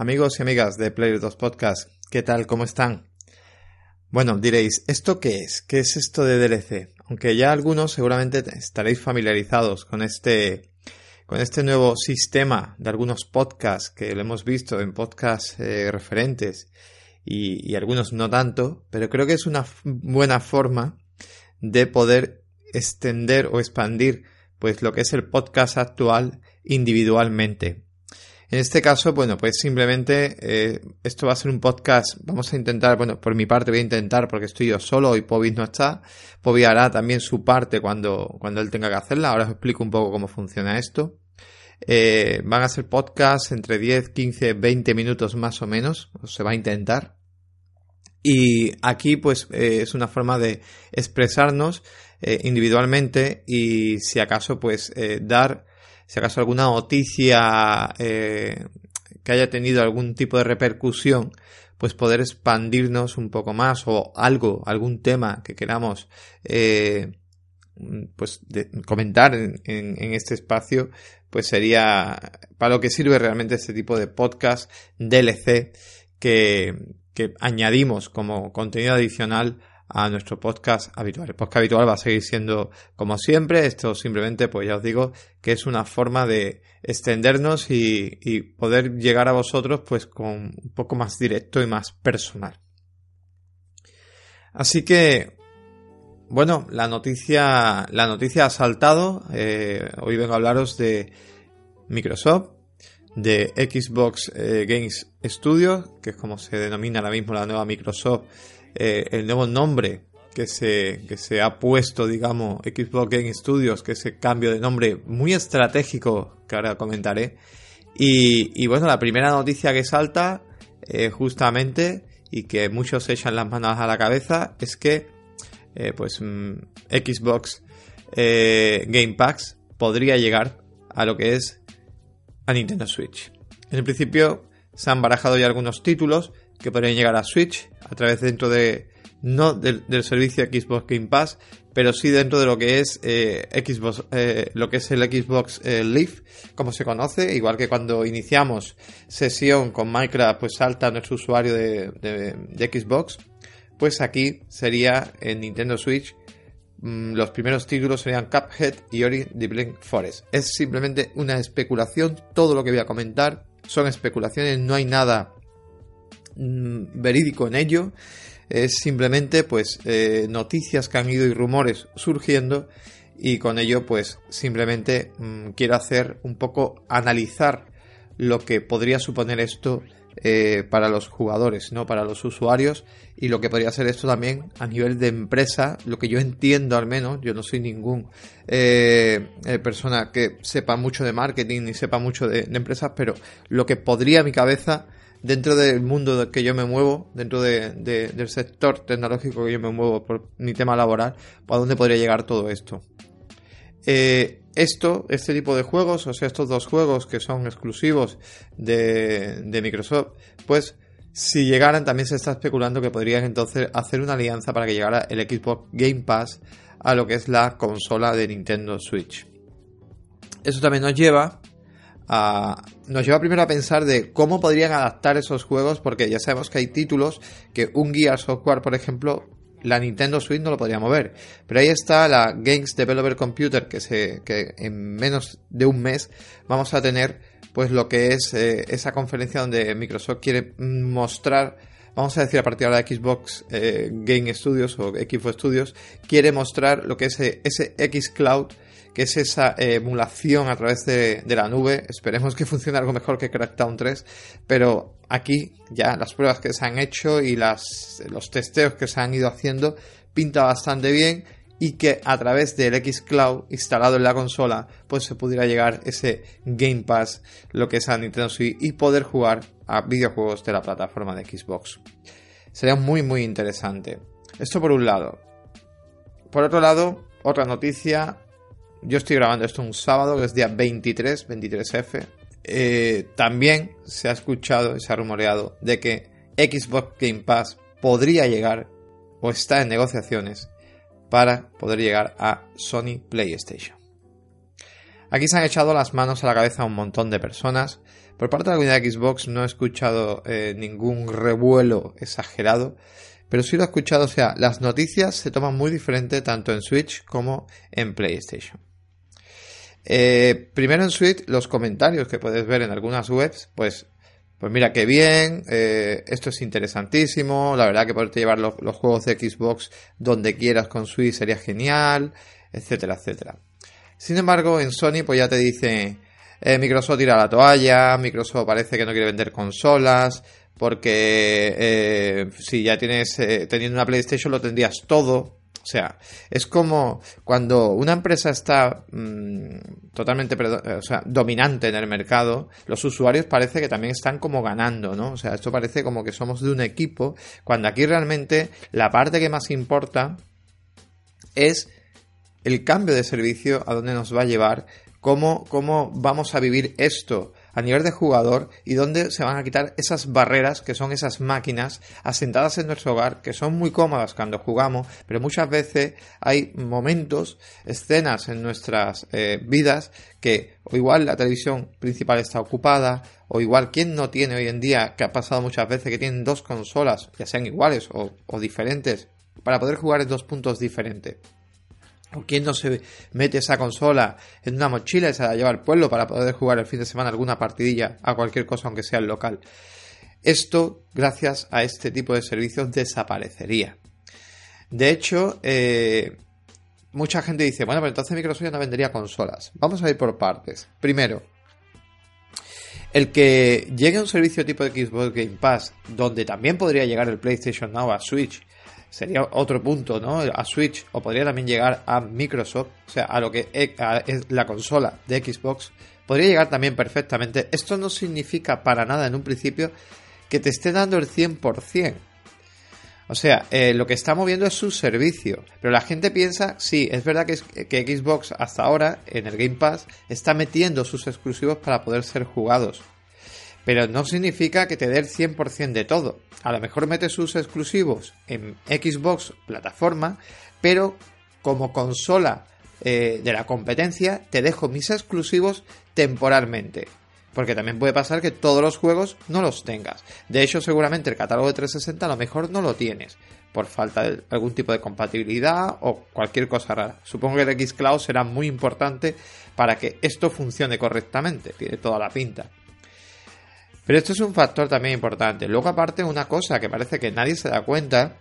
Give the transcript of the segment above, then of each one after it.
Amigos y amigas de Player 2 Podcast, ¿qué tal? ¿Cómo están? Bueno, diréis, ¿esto qué es? ¿Qué es esto de DLC? Aunque ya algunos seguramente estaréis familiarizados con este, con este nuevo sistema de algunos podcasts que lo hemos visto en podcasts eh, referentes y, y algunos no tanto, pero creo que es una buena forma de poder extender o expandir pues lo que es el podcast actual individualmente. En este caso, bueno, pues simplemente eh, esto va a ser un podcast. Vamos a intentar, bueno, por mi parte voy a intentar porque estoy yo solo y Pobis no está. Pobis hará también su parte cuando, cuando él tenga que hacerla. Ahora os explico un poco cómo funciona esto. Eh, van a ser podcasts entre 10, 15, 20 minutos más o menos. Se va a intentar. Y aquí pues eh, es una forma de expresarnos eh, individualmente y si acaso pues eh, dar si acaso alguna noticia eh, que haya tenido algún tipo de repercusión, pues poder expandirnos un poco más o algo, algún tema que queramos eh, pues comentar en, este espacio, pues sería para lo que sirve realmente este tipo de podcast DLC que añadimos como contenido adicional a nuestro podcast habitual. El podcast habitual va a seguir siendo como siempre. Esto simplemente, pues ya os digo, que es una forma de extendernos y, poder llegar a vosotros pues con un poco más directo y más personal. Así que, bueno, la noticia, la noticia ha saltado. Eh, hoy vengo a hablaros de Microsoft, de Xbox eh, Games Studio, que es como se denomina ahora mismo la nueva Microsoft eh, el nuevo nombre que se, que se ha puesto, digamos, Xbox Game Studios, que es ese cambio de nombre muy estratégico que ahora comentaré. Y, bueno, la primera noticia que salta, eh, justamente, y que muchos echan las manos a la cabeza, es que, eh, pues, mm, Xbox Game Packs podría llegar a lo que es a Nintendo Switch. En el principio se han barajado ya algunos títulos, que podrían llegar a Switch a través dentro de no del, servicio Xbox Game Pass, pero sí dentro de lo que es eh, Xbox, eh, lo que es el Xbox eh, Live, como se conoce, igual que cuando iniciamos sesión con Minecraft, pues salta nuestro usuario de, de, de Xbox, pues aquí sería en Nintendo Switch mm, los primeros títulos serían Cuphead y Ori the Blind Forest. Es simplemente una especulación, todo lo que voy a comentar son especulaciones, no hay nada Mm, verídico en ello. Es simplemente pues eh, noticias que han ido y rumores surgiendo y con ello pues simplemente mmm, quiero hacer un poco analizar lo que podría suponer esto eh, para los jugadores, no para los usuarios y lo que podría ser esto también a nivel de empresa, lo que yo entiendo al menos, yo no soy ningún eh, persona que sepa mucho de marketing ni sepa mucho de, empresas, pero lo que podría mi cabeza dentro del mundo que yo me muevo, dentro de, de, del sector tecnológico que yo me muevo por mi tema laboral, ¿a dónde podría llegar todo esto? Eh, esto, este tipo de juegos, o sea, estos dos juegos que son exclusivos de Microsoft, pues si llegaran también se está especulando que podrían entonces hacer una alianza para que llegara el Xbox Game Pass a lo que es la consola de Nintendo Switch. Eso también nos lleva a, nos lleva primero a pensar de cómo podrían adaptar esos juegos, porque ya sabemos que hay títulos que un Gear Software, por ejemplo, la Nintendo Switch no lo podría mover. Pero ahí está la Games Developer Computer, que, se, que en menos de un mes vamos a tener pues lo que es eh, esa conferencia donde Microsoft quiere mostrar vamos a decir a partir de la Xbox eh, Game Studios o Xbox Studios, quiere mostrar lo que es ese, ese X Cloud que es esa emulación a través de, la nube. Esperemos que funcione algo mejor que Crackdown 3, pero aquí ya las pruebas que se han hecho y los testeos que se han ido haciendo pinta bastante bien y que a través del xCloud instalado en la consola pues se pudiera llegar ese Game Pass, lo que es a Nintendo Switch y poder jugar a videojuegos de la plataforma de Xbox. Sería muy muy interesante. Esto por un lado. Por otro lado, otra noticia. Yo estoy grabando esto un sábado, que es día 23, 23F. Eh, también se ha escuchado y se ha rumoreado de que Xbox Game Pass podría llegar o está en negociaciones para poder llegar a Sony PlayStation. Aquí se han echado las manos a la cabeza a un montón de personas. Por parte de la comunidad de Xbox no he escuchado eh, ningún revuelo exagerado, pero sí lo he escuchado, o sea, las noticias se toman muy diferente tanto en Switch como en PlayStation. Eh, primero en Switch, los comentarios que puedes ver en algunas webs, pues, pues mira qué bien, eh, esto es interesantísimo, la verdad que poderte llevar los, juegos de Xbox donde quieras con Switch sería genial, etcétera, etcétera. Sin embargo, en Sony pues ya te dice, eh, Microsoft tira la toalla, Microsoft parece que no quiere vender consolas, porque si ya tienes, teniendo una PlayStation lo tendrías todo. O sea, es como cuando una empresa está mm, totalmente sea, dominante en el mercado, los usuarios parece que también están como ganando, ¿no? O sea, esto parece como que somos de un equipo, cuando aquí realmente la parte que más importa es el cambio de servicio, a dónde nos va a llevar, cómo, cómo vamos a vivir esto a nivel de jugador y dónde se van a quitar esas barreras que son esas máquinas asentadas en nuestro hogar que son muy cómodas cuando jugamos, pero muchas veces hay momentos, escenas en nuestras eh, vidas que o igual la televisión principal está ocupada o igual quien no tiene hoy en día, que ha pasado muchas veces que tienen dos consolas, ya sean iguales o, o diferentes, para poder jugar en dos puntos diferentes. ¿O quién no se mete esa consola en una mochila y se la lleva al pueblo para poder jugar el fin de semana alguna partidilla a cualquier cosa, aunque sea el local? Esto, gracias a este tipo de servicios, desaparecería. De hecho, eh, mucha gente dice, bueno, pero entonces Microsoft ya no vendería consolas. Vamos a ir por partes. Primero, el que llegue un servicio tipo de Xbox Game Pass, donde también podría llegar el PlayStation Now a Switch, sería otro punto, ¿no? A Switch o podría también llegar a Microsoft, o sea, a lo que es la consola de Xbox, podría llegar también perfectamente. Esto no significa para nada en un principio que te esté dando el 100%. O sea, eh, lo que está moviendo es su servicio. Pero la gente piensa, sí, es verdad que Xbox hasta ahora en el Game Pass está metiendo sus exclusivos para poder ser jugados pero no significa que te dé el 100% de todo. A lo mejor metes sus exclusivos en Xbox plataforma, pero como consola eh, de la competencia te dejo mis exclusivos temporalmente. Porque también puede pasar que todos los juegos no los tengas. De hecho, seguramente el catálogo de 360 a lo mejor no lo tienes. Por falta de algún tipo de compatibilidad o cualquier cosa rara. Supongo que el Xcloud será muy importante para que esto funcione correctamente. Tiene toda la pinta. Pero esto es un factor también importante. Luego aparte una cosa que parece que nadie se da cuenta,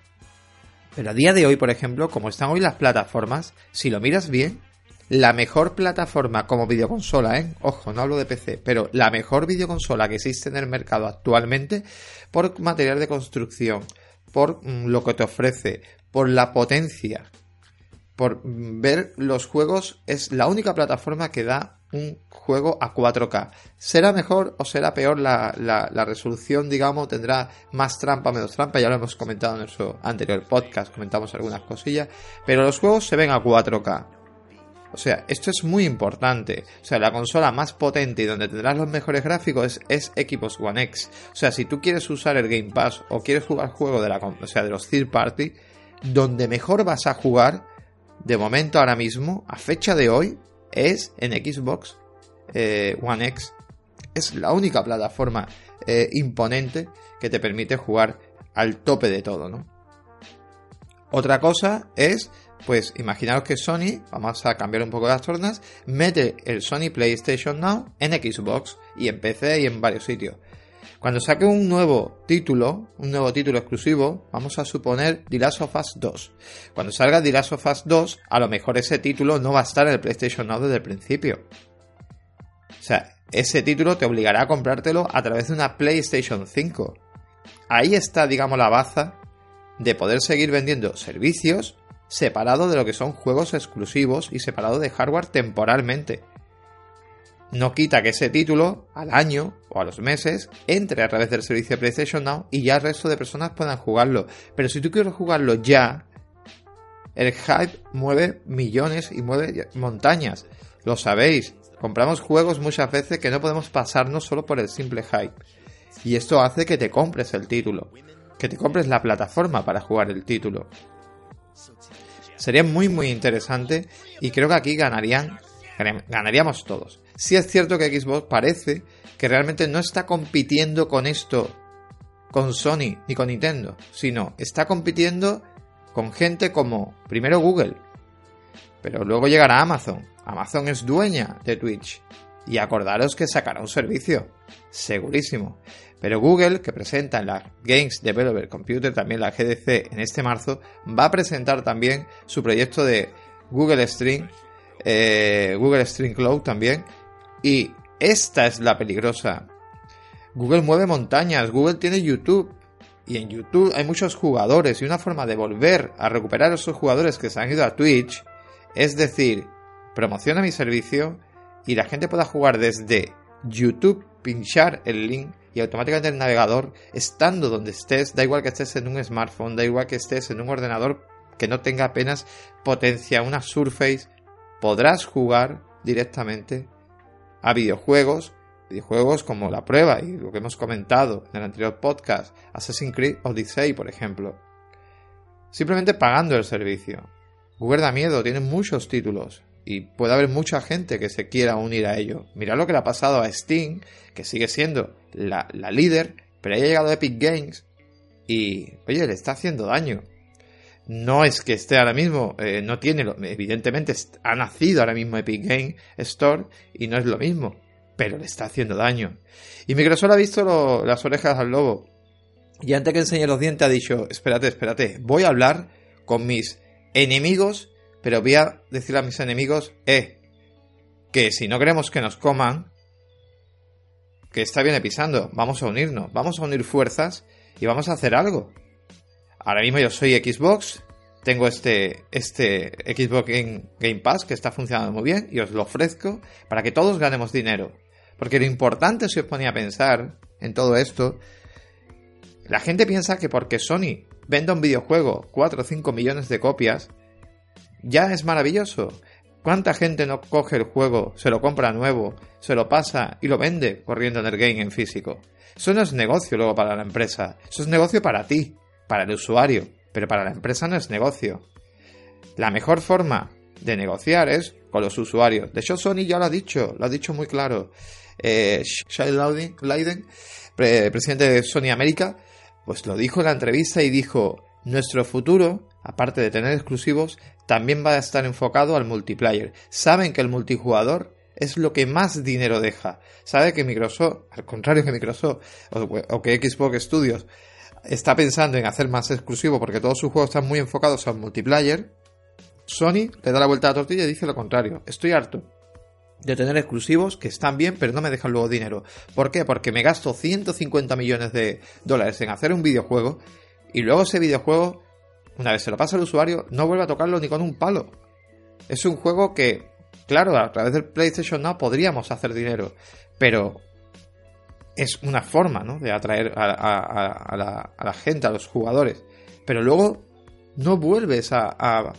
pero a día de hoy, por ejemplo, como están hoy las plataformas, si lo miras bien, la mejor plataforma como videoconsola, ¿eh? ojo, no hablo de PC, pero la mejor videoconsola que existe en el mercado actualmente por material de construcción, por mm, lo que te ofrece, por la potencia, por mm, ver los juegos, es la única plataforma que da un juego a 4K. ¿Será mejor o será peor la, la, resolución, digamos? ¿Tendrá más trampa, menos trampa? Ya lo hemos comentado en nuestro anterior podcast, comentamos algunas cosillas. Pero los juegos se ven a 4K. O sea, esto es muy importante. O sea, la consola más potente y donde tendrás los mejores gráficos es, Xbox One X. O sea, si tú quieres usar el Game Pass o quieres jugar juegos de la, o sea, de los third party, donde mejor vas a jugar, de momento ahora mismo, a fecha de hoy, es en Xbox eh, One X. Es la única plataforma eh, imponente que te permite jugar al tope de todo, ¿no? Otra cosa es, pues imaginaos que Sony, vamos a cambiar un poco las tornas, mete el Sony PlayStation Now en Xbox y en PC y en varios sitios. Cuando saque un nuevo título, un nuevo título exclusivo, vamos a suponer The Last of Us 2. Cuando salga The Last of Us 2, a lo mejor ese título no va a estar en el PlayStation Now desde el principio. O sea, ese título te obligará a comprártelo a través de una PlayStation 5. Ahí está, digamos, la baza de poder seguir vendiendo servicios separado de lo que son juegos exclusivos y separado de hardware temporalmente. No quita que ese título, al año o a los meses, entre a través del servicio de PlayStation Now y ya el resto de personas puedan jugarlo. Pero si tú quieres jugarlo ya, el hype mueve millones y mueve montañas. Lo sabéis. Compramos juegos muchas veces que no podemos pasarnos solo por el simple hype. Y esto hace que te compres el título. Que te compres la plataforma para jugar el título. Sería muy muy interesante y creo que aquí ganarían ganaríamos todos. Si es cierto que Xbox parece que realmente no está compitiendo con esto, con Sony ni con Nintendo, sino está compitiendo con gente como primero Google, pero luego llegará Amazon. Amazon es dueña de Twitch y acordaros que sacará un servicio, segurísimo. Pero Google, que presenta en la Games Developer Computer, también la GDC en este marzo, va a presentar también su proyecto de Google Stream, eh, Google Stream Cloud también, y esta es la peligrosa. Google mueve montañas, Google tiene YouTube. Y en YouTube hay muchos jugadores y una forma de volver a recuperar a esos jugadores que se han ido a Twitch es decir, promociona mi servicio y la gente pueda jugar desde YouTube, pinchar el link y automáticamente el navegador, estando donde estés, da igual que estés en un smartphone, da igual que estés en un ordenador que no tenga apenas potencia, una Surface, podrás jugar directamente a videojuegos, videojuegos como la prueba y lo que hemos comentado en el anterior podcast, Assassin's Creed Odyssey, por ejemplo. Simplemente pagando el servicio. Google da miedo, tiene muchos títulos y puede haber mucha gente que se quiera unir a ello. Mirad lo que le ha pasado a Steam, que sigue siendo la, líder, pero ha llegado a Epic Games y, oye, le está haciendo daño. No es que esté ahora mismo, eh, no tiene, evidentemente ha nacido ahora mismo Epic Game Store y no es lo mismo, pero le está haciendo daño. Y Microsoft ha visto las orejas al lobo y antes que enseñe los dientes ha dicho, espérate, espérate, voy a hablar con mis enemigos, pero voy a decirle a mis enemigos, eh, que si no queremos que nos coman, que está bien pisando, vamos a unirnos, vamos a unir fuerzas y vamos a hacer algo. Ahora mismo yo soy Xbox, tengo este, este Xbox Game, Pass que está funcionando muy bien y os lo ofrezco para que todos ganemos dinero. Porque lo importante, si os ponía a pensar en todo esto, la gente piensa que porque Sony venda un videojuego 4 o 5 millones de copias, ya es maravilloso. ¿Cuánta gente no coge el juego, se lo compra nuevo, se lo pasa y lo vende corriendo en el game en físico? Eso no es negocio luego para la empresa, eso es negocio para ti para el usuario, pero para la empresa no es negocio. La mejor forma de negociar es con los usuarios. De hecho, Sony ya lo ha dicho, lo ha dicho muy claro. Eh, Leiden, presidente de Sony América, pues lo dijo en la entrevista y dijo, nuestro futuro, aparte de tener exclusivos, también va a estar enfocado al multiplayer. Saben que el multijugador es lo que más dinero deja. Sabe que Microsoft, al contrario que Microsoft o que Xbox Studios, está pensando en hacer más exclusivo porque todos sus juegos están muy enfocados al multiplayer, Sony le da la vuelta a la tortilla y dice lo contrario. Estoy harto de tener exclusivos que están bien pero no me dejan luego dinero. ¿Por qué? Porque me gasto 150 millones de dólares en hacer un videojuego y luego ese videojuego, una vez se lo pasa al usuario, no vuelve a tocarlo ni con un palo. Es un juego que, claro, a través del PlayStation Now podríamos hacer dinero, pero es una forma ¿no? de atraer a, la, gente, a los jugadores. Pero luego no vuelves a,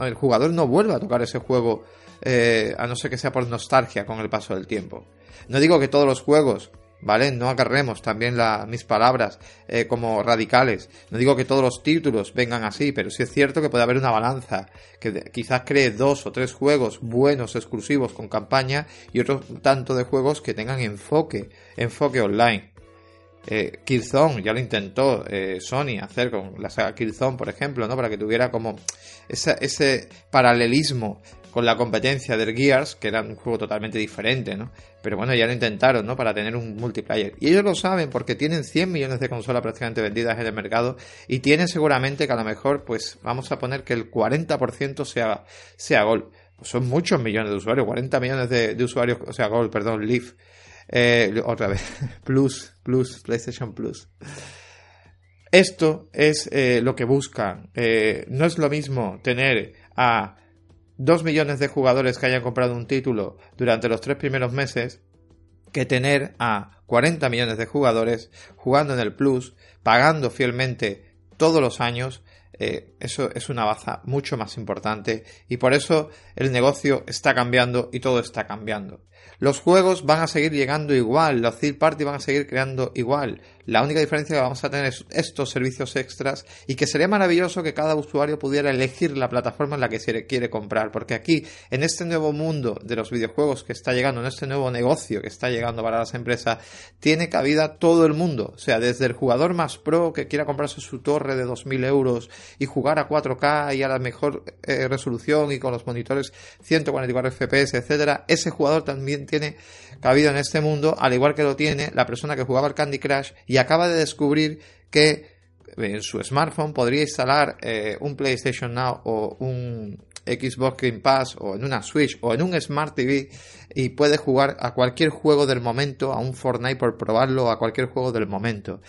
el jugador no vuelve a tocar ese juego eh, a no ser que sea por nostalgia con el paso del tiempo. No digo que todos los juegos ¿vale? No agarremos también mis palabras eh, como radicales. No digo que todos los títulos vengan así, pero sí es cierto que puede haber una balanza, que quizás cree dos o tres juegos buenos, exclusivos, con campaña, y otro tanto de juegos que tengan enfoque, enfoque online. Eh, Killzone ya lo intentó eh, Sony hacer con la saga Killzone, por ejemplo, ¿no? Para que tuviera como ese paralelismo con la competencia del Gears, que era un juego totalmente diferente, ¿no? Pero bueno, ya lo intentaron, ¿no? Para tener un multiplayer. Y ellos lo saben porque tienen 100 millones de consolas prácticamente vendidas en el mercado y tienen seguramente que a lo mejor, pues vamos a poner que el 40% sea, sea Gol. Pues son muchos millones de usuarios, 40 millones de, usuarios, o sea, Gol, perdón, Leaf. Eh, otra vez, Plus, Plus, PlayStation Plus. Esto es eh, lo que buscan. Eh, no es lo mismo tener a dos millones de jugadores que hayan comprado un título durante los tres primeros meses que tener a 40 millones de jugadores jugando en el Plus, pagando fielmente todos los años. Eh, eso es una baza mucho más importante y por eso el negocio está cambiando y todo está cambiando. Los juegos van a seguir llegando igual, los third party van a seguir creando igual. La única diferencia que vamos a tener es estos servicios extras y que sería maravilloso que cada usuario pudiera elegir la plataforma en la que se quiere comprar, porque aquí, en este nuevo mundo de los videojuegos que está llegando, en este nuevo negocio que está llegando para las empresas, tiene cabida todo el mundo. O sea, desde el jugador más pro que quiera comprarse su torre de 2.000 euros y jugar a 4K y a la mejor eh, resolución y con los monitores 144 FPS, etcétera, ese jugador también tiene cabida en este mundo, al igual que lo tiene la persona que jugaba al Candy Crush y acaba de descubrir que en su smartphone podría instalar eh, un PlayStation Now o un Xbox Game Pass o en una Switch o en un Smart TV y puede jugar a cualquier juego del momento, a un Fortnite por probarlo, a cualquier juego del momento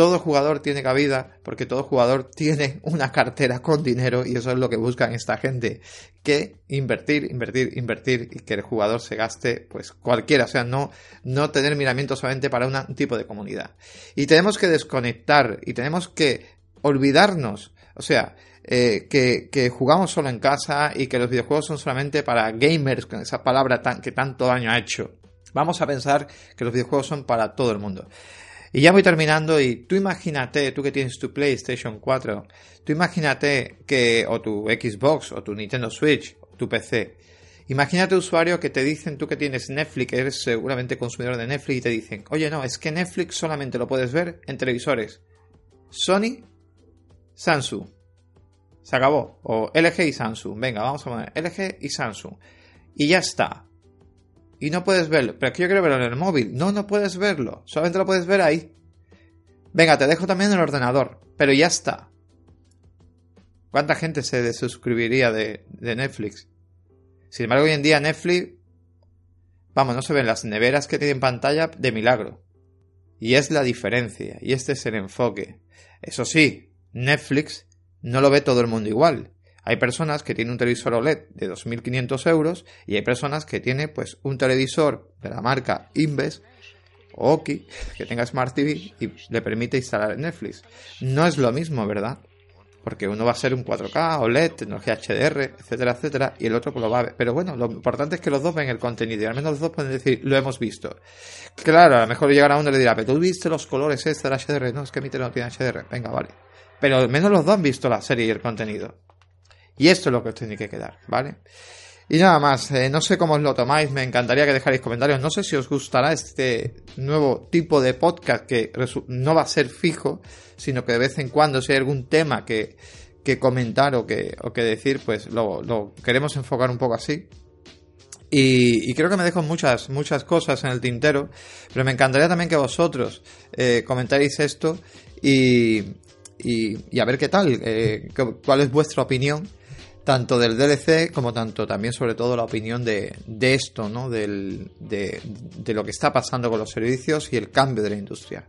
todo jugador tiene cabida porque todo jugador tiene una cartera con dinero y eso es lo que buscan esta gente que invertir, invertir, invertir y que el jugador se gaste pues cualquiera, o sea, no, no tener miramiento solamente para un tipo de comunidad. Y tenemos que desconectar y tenemos que olvidarnos, o sea, eh, que, que, jugamos solo en casa y que los videojuegos son solamente para gamers, con esa palabra tan, que tanto daño ha hecho. Vamos a pensar que los videojuegos son para todo el mundo. Y ya voy terminando y tú imagínate, tú que tienes tu PlayStation 4, tú imagínate que, o tu Xbox, o tu Nintendo Switch, o tu PC, imagínate usuario que te dicen, tú que tienes Netflix, eres seguramente consumidor de Netflix, y te dicen, oye no, es que Netflix solamente lo puedes ver en televisores. Sony, Samsung. Se acabó. O LG y Samsung. Venga, vamos a poner LG y Samsung. Y ya está y no puedes verlo. Pero es que yo quiero verlo en el móvil. No, no puedes verlo. Solamente lo puedes ver ahí. Venga, te dejo también en el ordenador. Pero ya está. ¿Cuánta gente se desuscribiría de, de Netflix? Sin embargo, hoy en día Netflix, vamos, no se ven las neveras que tienen pantalla de milagro. Y es la diferencia, y este es el enfoque. Eso sí, Netflix no lo ve todo el mundo igual. Hay personas que tienen un televisor OLED de 2.500 euros y hay personas que tienen pues un televisor de la marca Inves o Oki que tenga Smart TV y le permite instalar Netflix. No es lo mismo, ¿verdad? Porque uno va a ser un 4K, OLED, tecnología HDR, etcétera, etcétera, y el otro pues lo va a ver. Pero bueno, lo importante es que los dos ven el contenido y al menos los dos pueden decir, lo hemos visto. Claro, a lo mejor llegará uno y le dirá, pero tú viste los colores este del HDR. No, es que mi teléfono tiene HDR. Venga, vale. Pero al menos los dos han visto la serie y el contenido. Y esto es lo que os tiene que quedar, ¿vale? Y nada más, eh, no sé cómo os lo tomáis, me encantaría que dejarais comentarios. No sé si os gustará este nuevo tipo de podcast que no va a ser fijo, sino que de vez en cuando, si hay algún tema que, comentar o que, o que decir, pues lo, queremos enfocar un poco así. Y, creo que me dejo muchas, muchas cosas en el tintero, pero me encantaría también que vosotros eh, esto y, y, a ver qué tal, eh, cuál es vuestra opinión tanto del DLC como tanto también sobre todo la opinión de, de esto, ¿no? Del, de, de, lo que está pasando con los servicios y el cambio de la industria.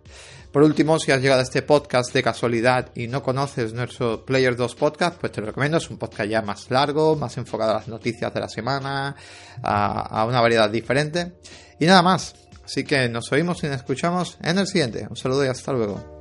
Por último, si has llegado a este podcast de casualidad y no conoces nuestro Player 2 podcast, pues te lo recomiendo. Es un podcast ya más largo, más enfocado a las noticias de la semana, a, a una variedad diferente. Y nada más. Así que nos oímos y nos escuchamos en el siguiente. Un saludo y hasta luego.